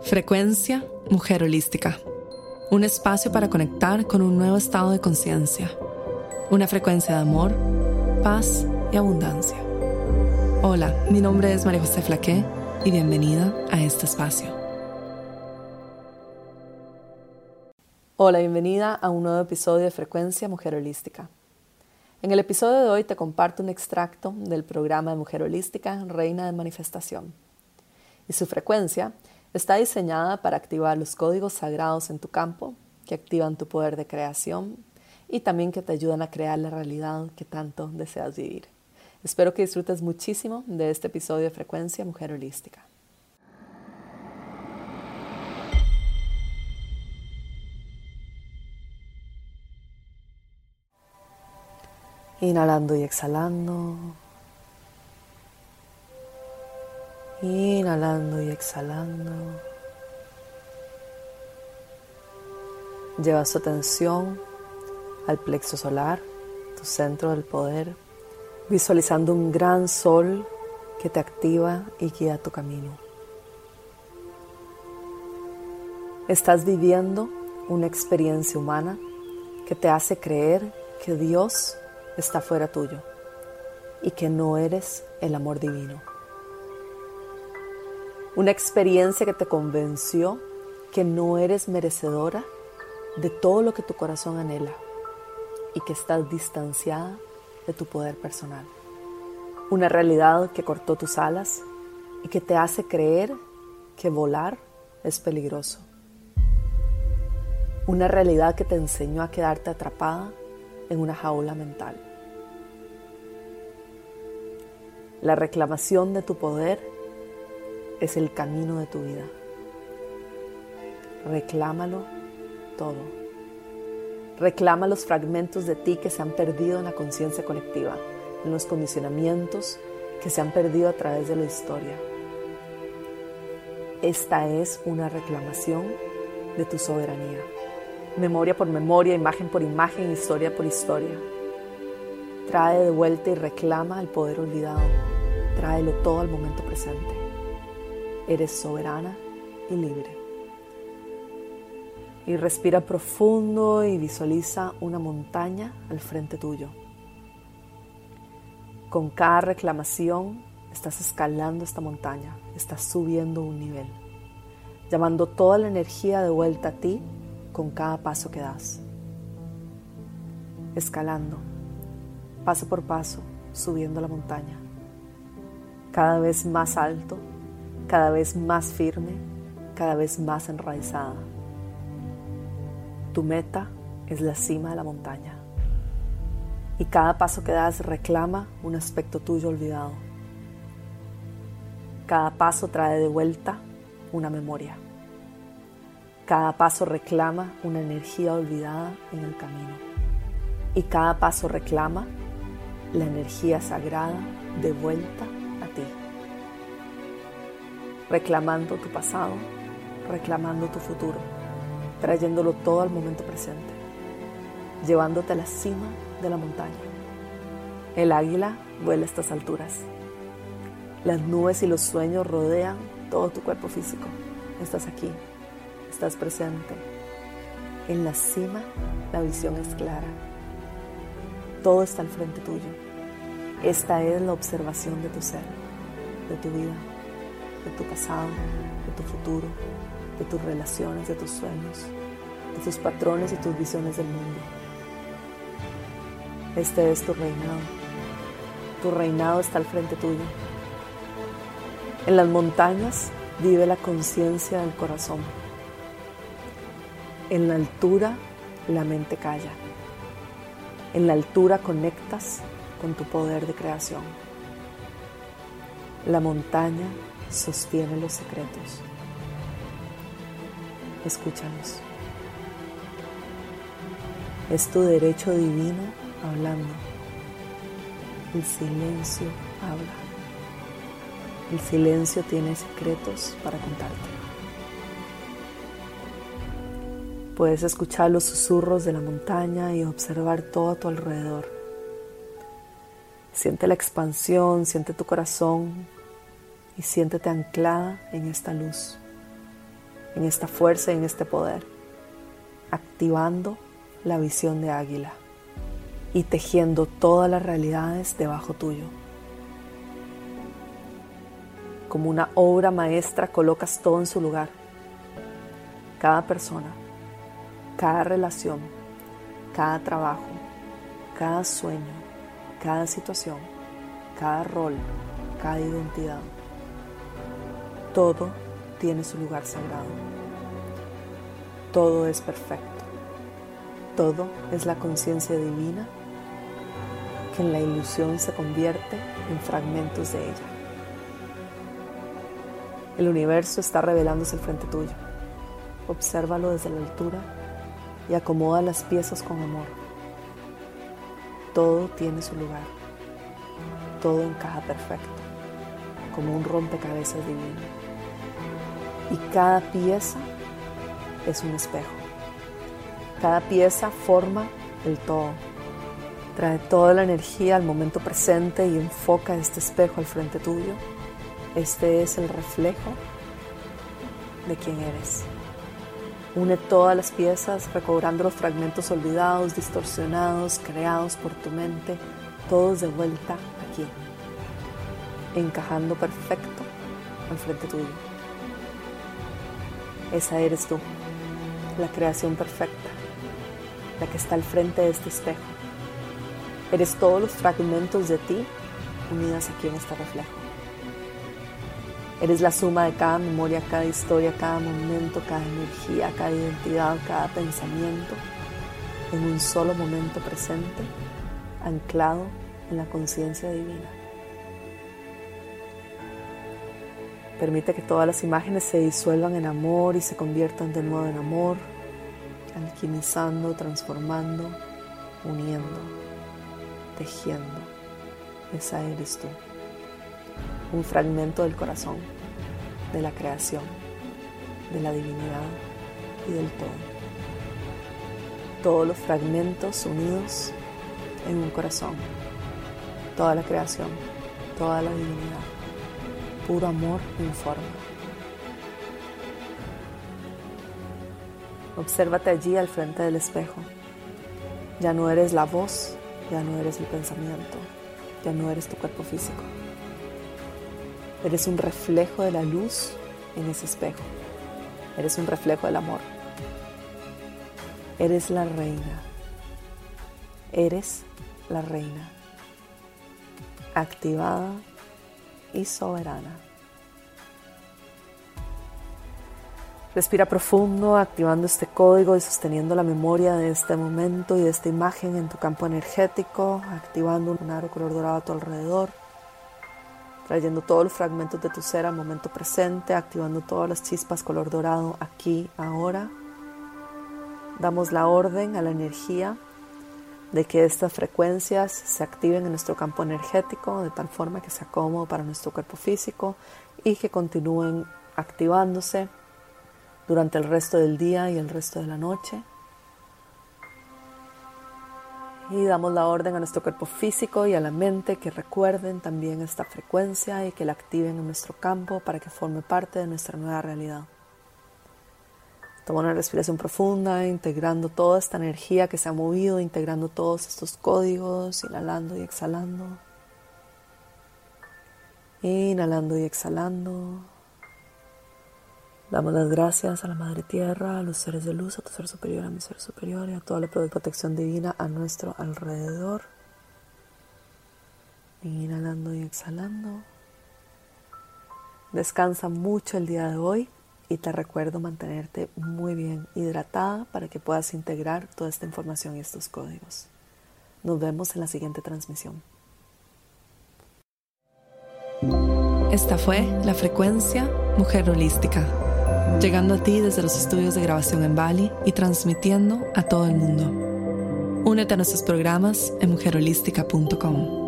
Frecuencia Mujer Holística. Un espacio para conectar con un nuevo estado de conciencia. Una frecuencia de amor, paz y abundancia. Hola, mi nombre es María José Flaqué y bienvenida a este espacio. Hola, bienvenida a un nuevo episodio de Frecuencia Mujer Holística. En el episodio de hoy te comparto un extracto del programa de Mujer Holística Reina de Manifestación. Y su frecuencia Está diseñada para activar los códigos sagrados en tu campo, que activan tu poder de creación y también que te ayudan a crear la realidad que tanto deseas vivir. Espero que disfrutes muchísimo de este episodio de Frecuencia Mujer Holística. Inhalando y exhalando. Inhalando y exhalando. Lleva su atención al plexo solar, tu centro del poder, visualizando un gran sol que te activa y guía tu camino. Estás viviendo una experiencia humana que te hace creer que Dios está fuera tuyo y que no eres el amor divino una experiencia que te convenció que no eres merecedora de todo lo que tu corazón anhela y que estás distanciada de tu poder personal. Una realidad que cortó tus alas y que te hace creer que volar es peligroso. Una realidad que te enseñó a quedarte atrapada en una jaula mental. La reclamación de tu poder es el camino de tu vida. Reclámalo todo. Reclama los fragmentos de ti que se han perdido en la conciencia colectiva, en los condicionamientos que se han perdido a través de la historia. Esta es una reclamación de tu soberanía. Memoria por memoria, imagen por imagen, historia por historia. Trae de vuelta y reclama el poder olvidado. Tráelo todo al momento presente. Eres soberana y libre. Y respira profundo y visualiza una montaña al frente tuyo. Con cada reclamación estás escalando esta montaña, estás subiendo un nivel, llamando toda la energía de vuelta a ti con cada paso que das. Escalando, paso por paso, subiendo la montaña, cada vez más alto cada vez más firme, cada vez más enraizada. Tu meta es la cima de la montaña y cada paso que das reclama un aspecto tuyo olvidado. Cada paso trae de vuelta una memoria. Cada paso reclama una energía olvidada en el camino. Y cada paso reclama la energía sagrada de vuelta reclamando tu pasado, reclamando tu futuro, trayéndolo todo al momento presente, llevándote a la cima de la montaña. El águila vuela a estas alturas. Las nubes y los sueños rodean todo tu cuerpo físico. Estás aquí, estás presente. En la cima la visión es clara. Todo está al frente tuyo. Esta es la observación de tu ser, de tu vida de tu pasado, de tu futuro, de tus relaciones, de tus sueños, de tus patrones y tus visiones del mundo. Este es tu reinado. Tu reinado está al frente tuyo. En las montañas vive la conciencia del corazón. En la altura la mente calla. En la altura conectas con tu poder de creación. La montaña sostiene los secretos. Escúchanos. Es tu derecho divino hablando. El silencio habla. El silencio tiene secretos para contarte. Puedes escuchar los susurros de la montaña y observar todo a tu alrededor. Siente la expansión, siente tu corazón y siéntete anclada en esta luz, en esta fuerza en este poder, activando la visión de águila y tejiendo todas las realidades debajo tuyo. Como una obra maestra colocas todo en su lugar. Cada persona, cada relación, cada trabajo, cada sueño, cada situación, cada rol, cada identidad. Todo tiene su lugar sagrado. Todo es perfecto. Todo es la conciencia divina que en la ilusión se convierte en fragmentos de ella. El universo está revelándose al frente tuyo. Obsérvalo desde la altura y acomoda las piezas con amor. Todo tiene su lugar. Todo encaja perfecto, como un rompecabezas divino. Y cada pieza es un espejo. Cada pieza forma el todo. Trae toda la energía al momento presente y enfoca este espejo al frente tuyo. Este es el reflejo de quién eres. Une todas las piezas recobrando los fragmentos olvidados, distorsionados, creados por tu mente, todos de vuelta aquí, encajando perfecto al frente tuyo. Esa eres tú, la creación perfecta, la que está al frente de este espejo. Eres todos los fragmentos de ti unidas aquí en este reflejo. Eres la suma de cada memoria, cada historia, cada momento, cada energía, cada identidad, cada pensamiento en un solo momento presente, anclado en la conciencia divina. Permite que todas las imágenes se disuelvan en amor y se conviertan de nuevo en amor, alquimizando, transformando, uniendo, tejiendo. Esa eres tú un fragmento del corazón, de la creación, de la divinidad y del todo. Todos los fragmentos unidos en un corazón, toda la creación, toda la divinidad, puro amor informe. Obsérvate allí al frente del espejo. Ya no eres la voz, ya no eres el pensamiento, ya no eres tu cuerpo físico. Eres un reflejo de la luz en ese espejo. Eres un reflejo del amor. Eres la reina. Eres la reina. Activada y soberana. Respira profundo, activando este código y sosteniendo la memoria de este momento y de esta imagen en tu campo energético, activando un aro color dorado a tu alrededor trayendo todos los fragmentos de tu ser al momento presente, activando todas las chispas color dorado aquí, ahora. Damos la orden a la energía de que estas frecuencias se activen en nuestro campo energético de tal forma que sea cómodo para nuestro cuerpo físico y que continúen activándose durante el resto del día y el resto de la noche. Y damos la orden a nuestro cuerpo físico y a la mente que recuerden también esta frecuencia y que la activen en nuestro campo para que forme parte de nuestra nueva realidad. Toma una respiración profunda, integrando toda esta energía que se ha movido, integrando todos estos códigos, inhalando y exhalando. Inhalando y exhalando. Damos las gracias a la Madre Tierra, a los seres de luz, a tu ser superior, a mi ser superior y a toda la protección divina a nuestro alrededor. Inhalando y exhalando. Descansa mucho el día de hoy y te recuerdo mantenerte muy bien hidratada para que puedas integrar toda esta información y estos códigos. Nos vemos en la siguiente transmisión. Esta fue la frecuencia Mujer Holística llegando a ti desde los estudios de grabación en Bali y transmitiendo a todo el mundo. Únete a nuestros programas en mujerholística.com.